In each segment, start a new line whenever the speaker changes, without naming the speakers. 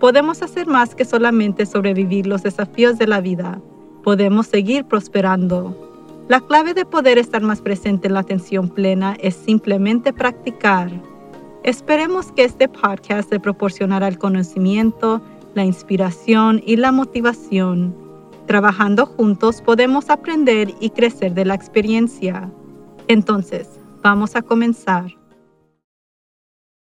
podemos hacer más que solamente sobrevivir los desafíos de la vida. Podemos seguir prosperando. La clave de poder estar más presente en la atención plena es simplemente practicar. Esperemos que este podcast te proporcionará el conocimiento, la inspiración y la motivación Trabajando juntos podemos aprender y crecer de la experiencia. Entonces, vamos a comenzar.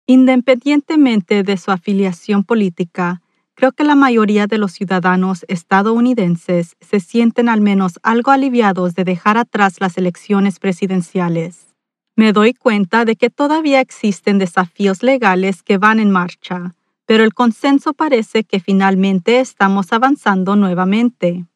Independientemente de su afiliación política, creo que la mayoría de los ciudadanos estadounidenses se sienten al menos algo aliviados de dejar atrás las elecciones presidenciales. Me doy cuenta de que todavía existen desafíos legales que van en marcha, pero el consenso parece que finalmente estamos avanzando nuevamente.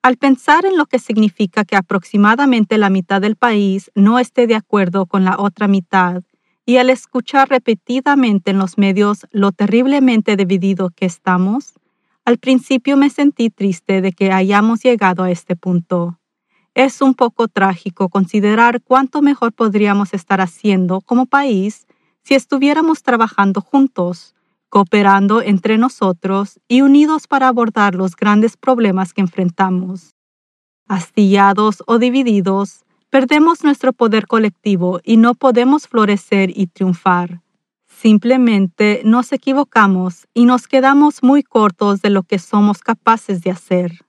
Al pensar en lo que significa que aproximadamente la mitad del país no esté de acuerdo con la otra mitad, y al escuchar repetidamente en los medios lo terriblemente dividido que estamos, al principio me sentí triste de que hayamos llegado a este punto. Es un poco trágico considerar cuánto mejor podríamos estar haciendo como país si estuviéramos trabajando juntos, cooperando entre nosotros y unidos para abordar los grandes problemas que enfrentamos. Astillados o divididos, perdemos nuestro poder colectivo y no podemos florecer y triunfar. Simplemente nos equivocamos y nos quedamos muy cortos de lo que somos capaces de hacer.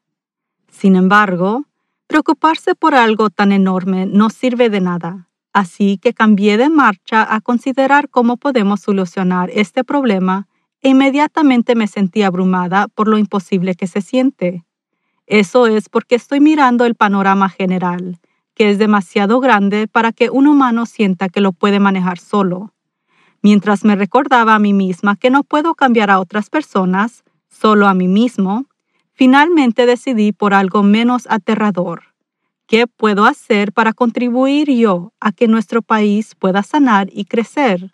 Sin embargo, preocuparse por algo tan enorme no sirve de nada. Así que cambié de marcha a considerar cómo podemos solucionar este problema e inmediatamente me sentí abrumada por lo imposible que se siente. Eso es porque estoy mirando el panorama general, que es demasiado grande para que un humano sienta que lo puede manejar solo. Mientras me recordaba a mí misma que no puedo cambiar a otras personas, solo a mí mismo, finalmente decidí por algo menos aterrador. ¿Qué puedo hacer para contribuir yo a que nuestro país pueda sanar y crecer?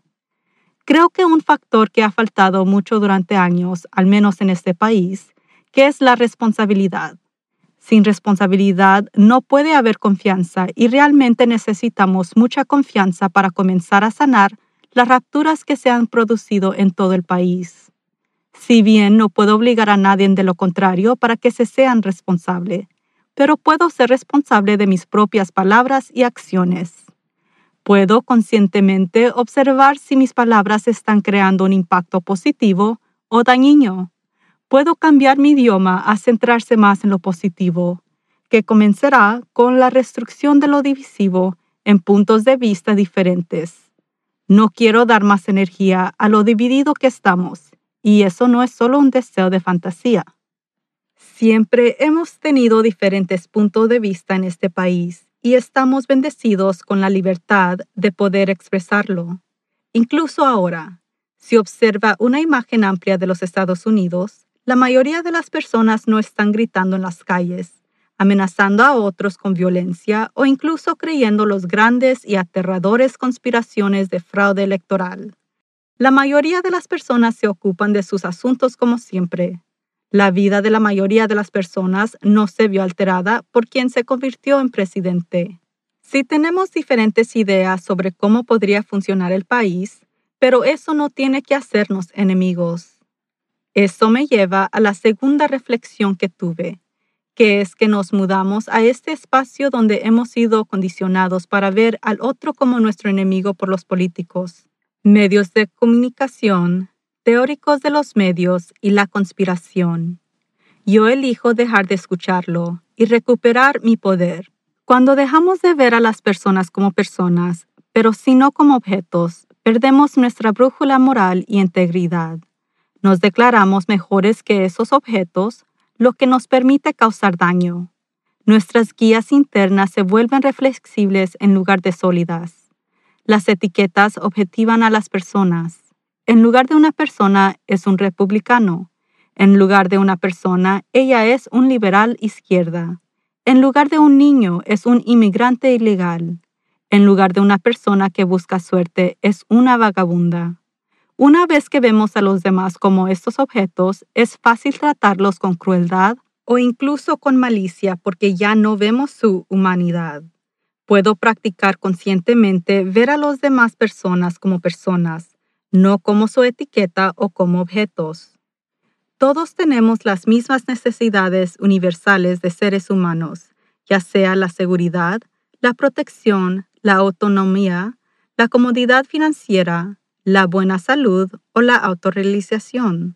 Creo que un factor que ha faltado mucho durante años, al menos en este país, que es la responsabilidad. Sin responsabilidad no puede haber confianza y realmente necesitamos mucha confianza para comenzar a sanar las rupturas que se han producido en todo el país. Si bien no puedo obligar a nadie de lo contrario para que se sean responsable, pero puedo ser responsable de mis propias palabras y acciones. Puedo conscientemente observar si mis palabras están creando un impacto positivo o dañino. Puedo cambiar mi idioma a centrarse más en lo positivo, que comenzará con la restricción de lo divisivo en puntos de vista diferentes. No quiero dar más energía a lo dividido que estamos, y eso no es solo un deseo de fantasía. Siempre hemos tenido diferentes puntos de vista en este país y estamos bendecidos con la libertad de poder expresarlo. Incluso ahora, si observa una imagen amplia de los Estados Unidos, la mayoría de las personas no están gritando en las calles, amenazando a otros con violencia o incluso creyendo los grandes y aterradores conspiraciones de fraude electoral. La mayoría de las personas se ocupan de sus asuntos como siempre, la vida de la mayoría de las personas no se vio alterada por quien se convirtió en presidente. Sí tenemos diferentes ideas sobre cómo podría funcionar el país, pero eso no tiene que hacernos enemigos. Eso me lleva a la segunda reflexión que tuve, que es que nos mudamos a este espacio donde hemos sido condicionados para ver al otro como nuestro enemigo por los políticos, medios de comunicación, teóricos de los medios y la conspiración. Yo elijo dejar de escucharlo y recuperar mi poder. Cuando dejamos de ver a las personas como personas, pero sino como objetos, perdemos nuestra brújula moral y integridad. Nos declaramos mejores que esos objetos, lo que nos permite causar daño. Nuestras guías internas se vuelven reflexibles en lugar de sólidas. Las etiquetas objetivan a las personas en lugar de una persona es un republicano. En lugar de una persona, ella es un liberal izquierda. En lugar de un niño, es un inmigrante ilegal. En lugar de una persona que busca suerte, es una vagabunda. Una vez que vemos a los demás como estos objetos, es fácil tratarlos con crueldad o incluso con malicia porque ya no vemos su humanidad. Puedo practicar conscientemente ver a las demás personas como personas, no como su etiqueta o como objetos. Todos tenemos las mismas necesidades universales de seres humanos, ya sea la seguridad, la protección, la autonomía, la comodidad financiera, la buena salud o la autorrealización.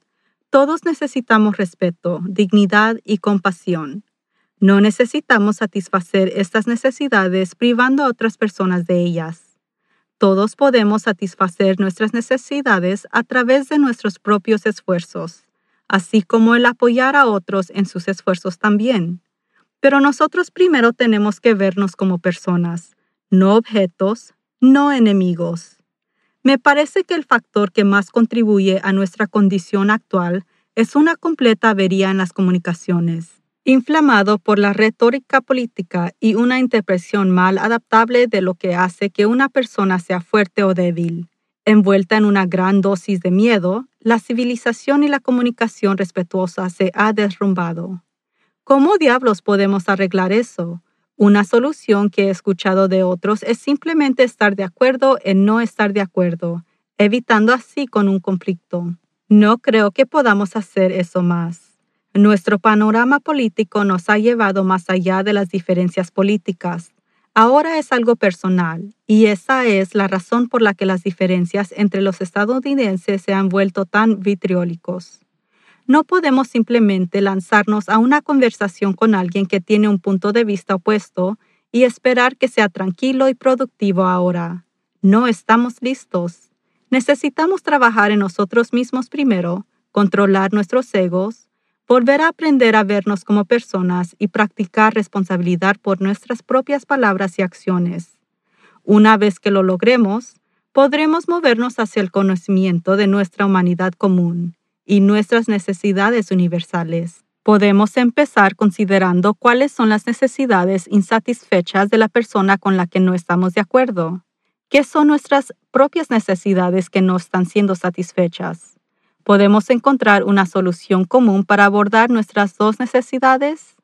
Todos necesitamos respeto, dignidad y compasión. No necesitamos satisfacer estas necesidades privando a otras personas de ellas. Todos podemos satisfacer nuestras necesidades a través de nuestros propios esfuerzos así como el apoyar a otros en sus esfuerzos también. Pero nosotros primero tenemos que vernos como personas, no objetos, no enemigos. Me parece que el factor que más contribuye a nuestra condición actual es una completa avería en las comunicaciones, inflamado por la retórica política y una interpretación mal adaptable de lo que hace que una persona sea fuerte o débil. Envuelta en una gran dosis de miedo, la civilización y la comunicación respetuosa se ha derrumbado. ¿Cómo diablos podemos arreglar eso? Una solución que he escuchado de otros es simplemente estar de acuerdo en no estar de acuerdo, evitando así con un conflicto. No creo que podamos hacer eso más. Nuestro panorama político nos ha llevado más allá de las diferencias políticas ahora es algo personal y esa es la razón por la que las diferencias entre los estadounidenses se han vuelto tan vitriólicos. No podemos simplemente lanzarnos a una conversación con alguien que tiene un punto de vista opuesto y esperar que sea tranquilo y productivo ahora. No estamos listos. Necesitamos trabajar en nosotros mismos primero, controlar nuestros egos, volver a aprender a vernos como personas y practicar responsabilidad por nuestras propias palabras y acciones. Una vez que lo logremos, podremos movernos hacia el conocimiento de nuestra humanidad común y nuestras necesidades universales. Podemos empezar considerando cuáles son las necesidades insatisfechas de la persona con la que no estamos de acuerdo. ¿Qué son nuestras propias necesidades que no están siendo satisfechas? ¿Podemos encontrar una solución común para abordar nuestras dos necesidades?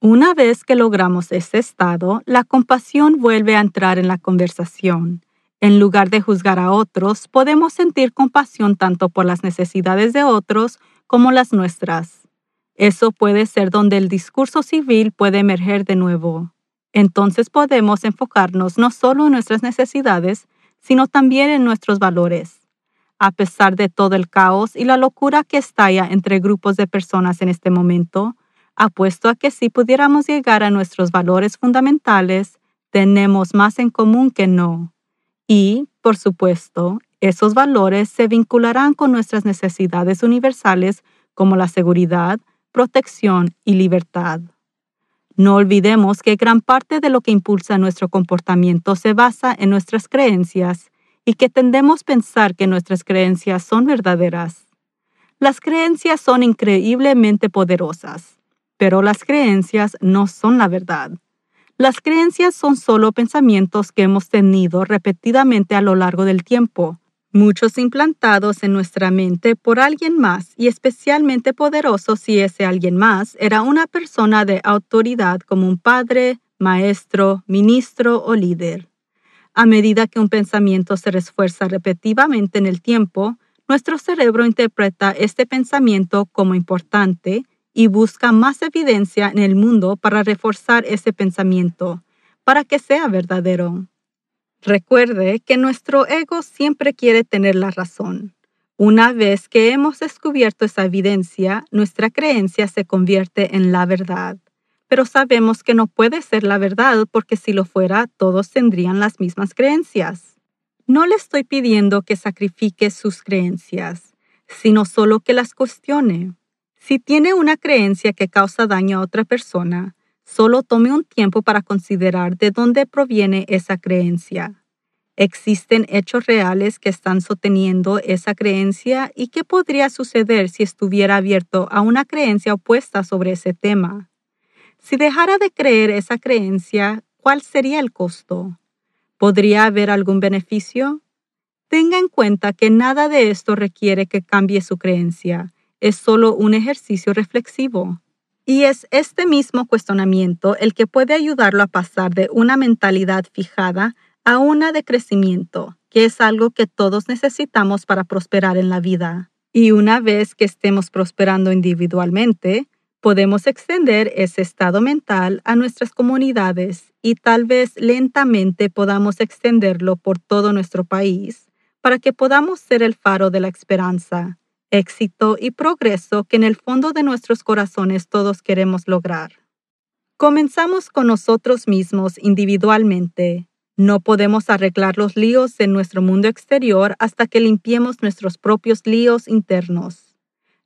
Una vez que logramos ese estado, la compasión vuelve a entrar en la conversación. En lugar de juzgar a otros, podemos sentir compasión tanto por las necesidades de otros como las nuestras. Eso puede ser donde el discurso civil puede emerger de nuevo. Entonces podemos enfocarnos no solo en nuestras necesidades, sino también en nuestros valores a pesar de todo el caos y la locura que estalla entre grupos de personas en este momento, apuesto a que si pudiéramos llegar a nuestros valores fundamentales, tenemos más en común que no. Y, por supuesto, esos valores se vincularán con nuestras necesidades universales como la seguridad, protección y libertad. No olvidemos que gran parte de lo que impulsa nuestro comportamiento se basa en nuestras creencias y que tendemos a pensar que nuestras creencias son verdaderas. Las creencias son increíblemente poderosas, pero las creencias no son la verdad. Las creencias son solo pensamientos que hemos tenido repetidamente a lo largo del tiempo, muchos implantados en nuestra mente por alguien más y especialmente poderosos si ese alguien más era una persona de autoridad como un padre, maestro, ministro o líder. A medida que un pensamiento se refuerza repetitivamente en el tiempo, nuestro cerebro interpreta este pensamiento como importante y busca más evidencia en el mundo para reforzar ese pensamiento, para que sea verdadero. Recuerde que nuestro ego siempre quiere tener la razón. Una vez que hemos descubierto esa evidencia, nuestra creencia se convierte en la verdad pero sabemos que no puede ser la verdad porque si lo fuera todos tendrían las mismas creencias. No le estoy pidiendo que sacrifique sus creencias, sino solo que las cuestione. Si tiene una creencia que causa daño a otra persona, solo tome un tiempo para considerar de dónde proviene esa creencia. ¿Existen hechos reales que están sosteniendo esa creencia y qué podría suceder si estuviera abierto a una creencia opuesta sobre ese tema? Si dejara de creer esa creencia, ¿cuál sería el costo? ¿Podría haber algún beneficio? Tenga en cuenta que nada de esto requiere que cambie su creencia, es solo un ejercicio reflexivo. Y es este mismo cuestionamiento el que puede ayudarlo a pasar de una mentalidad fijada a una de crecimiento, que es algo que todos necesitamos para prosperar en la vida. Y una vez que estemos prosperando individualmente, podemos extender ese estado mental a nuestras comunidades y tal vez lentamente podamos extenderlo por todo nuestro país para que podamos ser el faro de la esperanza éxito y progreso que en el fondo de nuestros corazones todos queremos lograr. Comenzamos con nosotros mismos individualmente. No podemos arreglar los líos en nuestro mundo exterior hasta que limpiemos nuestros propios líos internos.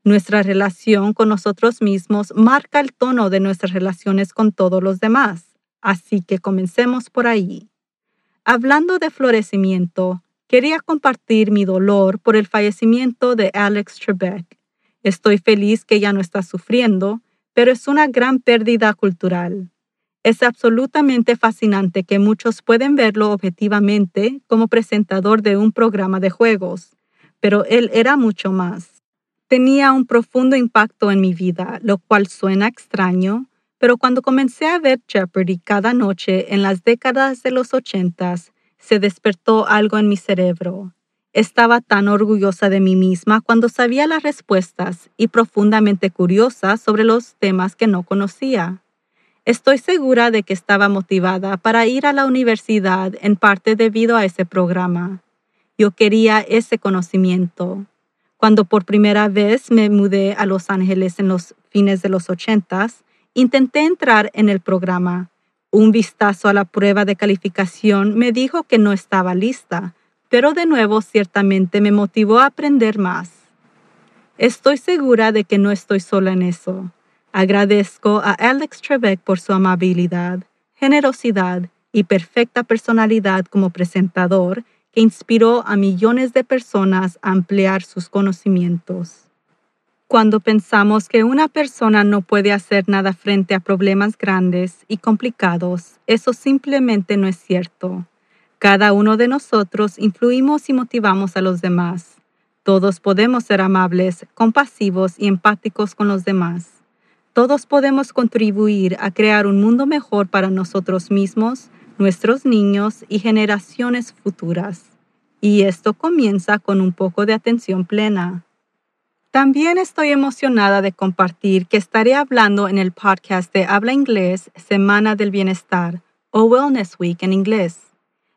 Nuestra relación con nosotros mismos marca el tono de nuestras relaciones con todos los demás, así que comencemos por ahí. Hablando de florecimiento, Quería compartir mi dolor por el fallecimiento de Alex Trebek. Estoy feliz que ya no está sufriendo, pero es una gran pérdida cultural. Es absolutamente fascinante que muchos pueden verlo objetivamente como presentador de un programa de juegos, pero él era mucho más. Tenía un profundo impacto en mi vida, lo cual suena extraño, pero cuando comencé a ver Jeopardy cada noche en las décadas de los ochentas, se despertó algo en mi cerebro. Estaba tan orgullosa de mí misma cuando sabía las respuestas y profundamente curiosa sobre los temas que no conocía. Estoy segura de que estaba motivada para ir a la universidad en parte debido a ese programa. Yo quería ese conocimiento. Cuando por primera vez me mudé a Los Ángeles en los fines de los ochentas, intenté entrar en el programa, un vistazo a la prueba de calificación me dijo que no estaba lista, pero de nuevo ciertamente me motivó a aprender más. Estoy segura de que no estoy sola en eso. Agradezco a Alex Trebek por su amabilidad, generosidad y perfecta personalidad como presentador que inspiró a millones de personas a ampliar sus conocimientos. Cuando pensamos que una persona no puede hacer nada frente a problemas grandes y complicados, eso simplemente no es cierto. Cada uno de nosotros influimos y motivamos a los demás. Todos podemos ser amables, compasivos y empáticos con los demás. Todos podemos contribuir a crear un mundo mejor para nosotros mismos, nuestros niños y generaciones futuras. Y esto comienza con un poco de atención plena. También estoy emocionada de compartir que estaré hablando en el podcast de Habla Inglés Semana del Bienestar o Wellness Week en inglés.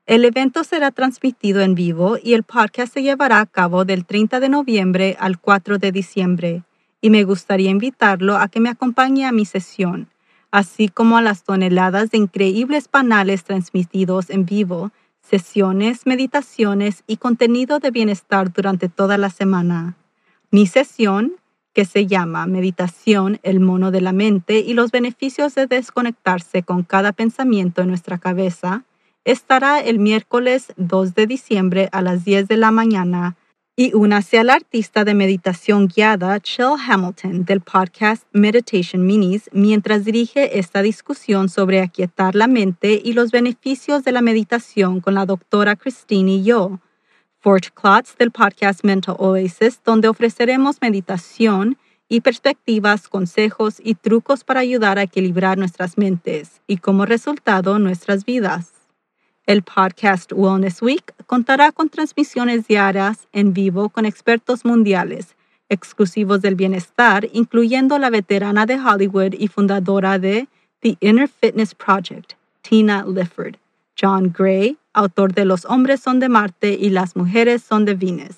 El evento será transmitido en vivo y el podcast se llevará a cabo del 30 de noviembre al 4 de diciembre y me gustaría invitarlo a que me acompañe a mi sesión, así como a las toneladas de increíbles panales transmitidos en vivo, sesiones, meditaciones y contenido de bienestar durante toda la semana. Mi sesión, que se llama Meditación, el mono de la mente y los beneficios de desconectarse con cada pensamiento en nuestra cabeza, estará el miércoles 2 de diciembre a las 10 de la mañana y únase al artista de meditación guiada Chill Hamilton del podcast Meditation Minis mientras dirige esta discusión sobre aquietar la mente y los beneficios de la meditación con la doctora Christine y yo Forge Klotz del podcast Mental Oasis, donde ofreceremos meditación y perspectivas, consejos y trucos para ayudar a equilibrar nuestras mentes y como resultado nuestras vidas. El podcast Wellness Week contará con transmisiones diarias en vivo con expertos mundiales exclusivos del bienestar, incluyendo la veterana de Hollywood y fundadora de The Inner Fitness Project, Tina Lifford, John Gray, autor de Los hombres son de Marte y las mujeres son de Venus.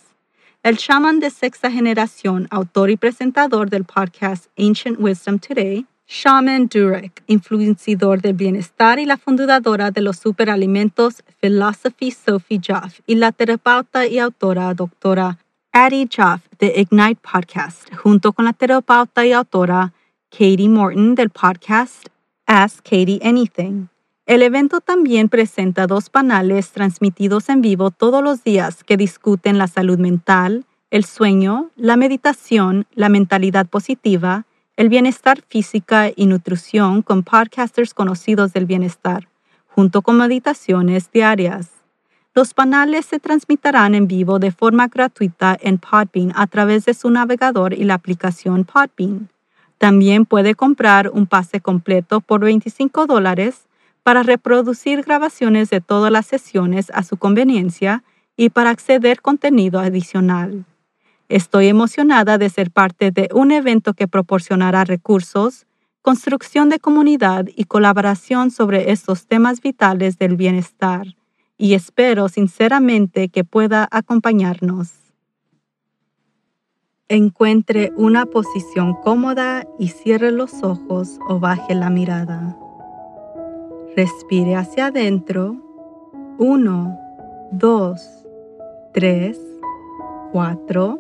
El shaman de sexta generación, autor y presentador del podcast Ancient Wisdom Today, Shaman Durek, influenciador del bienestar y la fundadora de los superalimentos Philosophy Sophie Joff y la terapeuta y autora doctora Addie Joff de Ignite Podcast, junto con la terapeuta y autora Katie Morton del podcast Ask Katie Anything El evento también presenta dos paneles transmitidos en vivo todos los días que discuten la salud mental, el sueño, la meditación, la mentalidad positiva, el bienestar física y nutrición con podcasters conocidos del bienestar, junto con meditaciones diarias. Los paneles se transmitirán en vivo de forma gratuita en Podbean a través de su navegador y la aplicación Podbean. También puede comprar un pase completo por 25 dólares para reproducir grabaciones de todas las sesiones a su conveniencia y para acceder contenido adicional. Estoy emocionada de ser parte de un evento que proporcionará recursos, construcción de comunidad y colaboración sobre estos temas vitales del bienestar y espero sinceramente que pueda acompañarnos. Encuentre una posición cómoda y cierre los ojos o baje la mirada. Respire hacia adentro. 1, 2, 3, 4.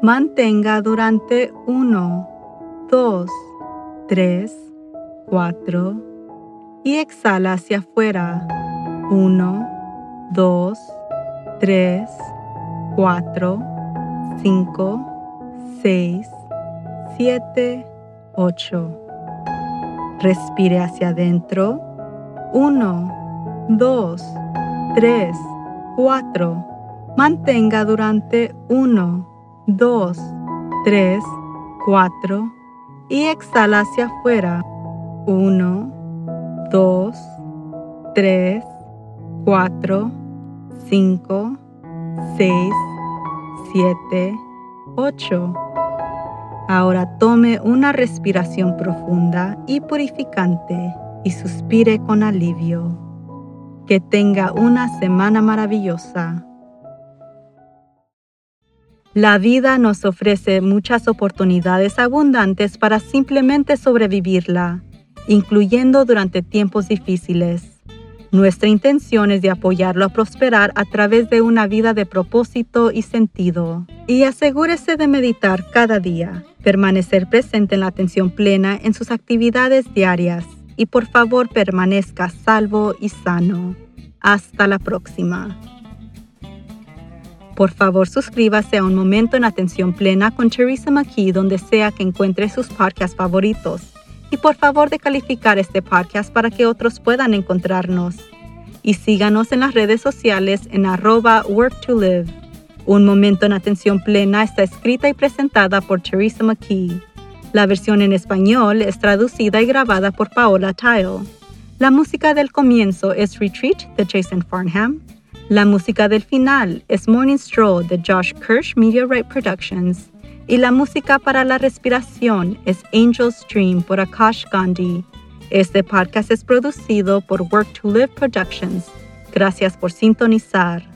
Mantenga durante 1, 2, 3, 4 y exhala hacia afuera. 1, 2, 3, 4, 5, 6, 7, 8. Respire hacia adentro. 1, 2, 3, 4. Mantenga durante 1, 2, 3, 4 y exhala hacia afuera. 1, 2, 3, 4, 5, 6, 7, 8. Ahora tome una respiración profunda y purificante y suspire con alivio. Que tenga una semana maravillosa. La vida nos ofrece muchas oportunidades abundantes para simplemente sobrevivirla, incluyendo durante tiempos difíciles. Nuestra intención es de apoyarlo a prosperar a través de una vida de propósito y sentido. Y asegúrese de meditar cada día, permanecer presente en la atención plena en sus actividades diarias y por favor permanezca salvo y sano. Hasta la próxima. Por favor, suscríbase a Un Momento en Atención Plena con Teresa McKee donde sea que encuentre sus podcasts favoritos y por favor de calificar este podcast para que otros puedan encontrarnos. Y síganos en las redes sociales en arroba work to live. Un momento en atención plena está escrita y presentada por Teresa McKee. La versión en español es traducida y grabada por Paola Tile. La música del comienzo es Retreat de Jason Farnham. La música del final es Morning Stroll de Josh Kirsch Right Productions y la música para la respiración es Angel's Dream por Akash Gandhi. Este podcast es producido por Work to Live Productions. Gracias por sintonizar.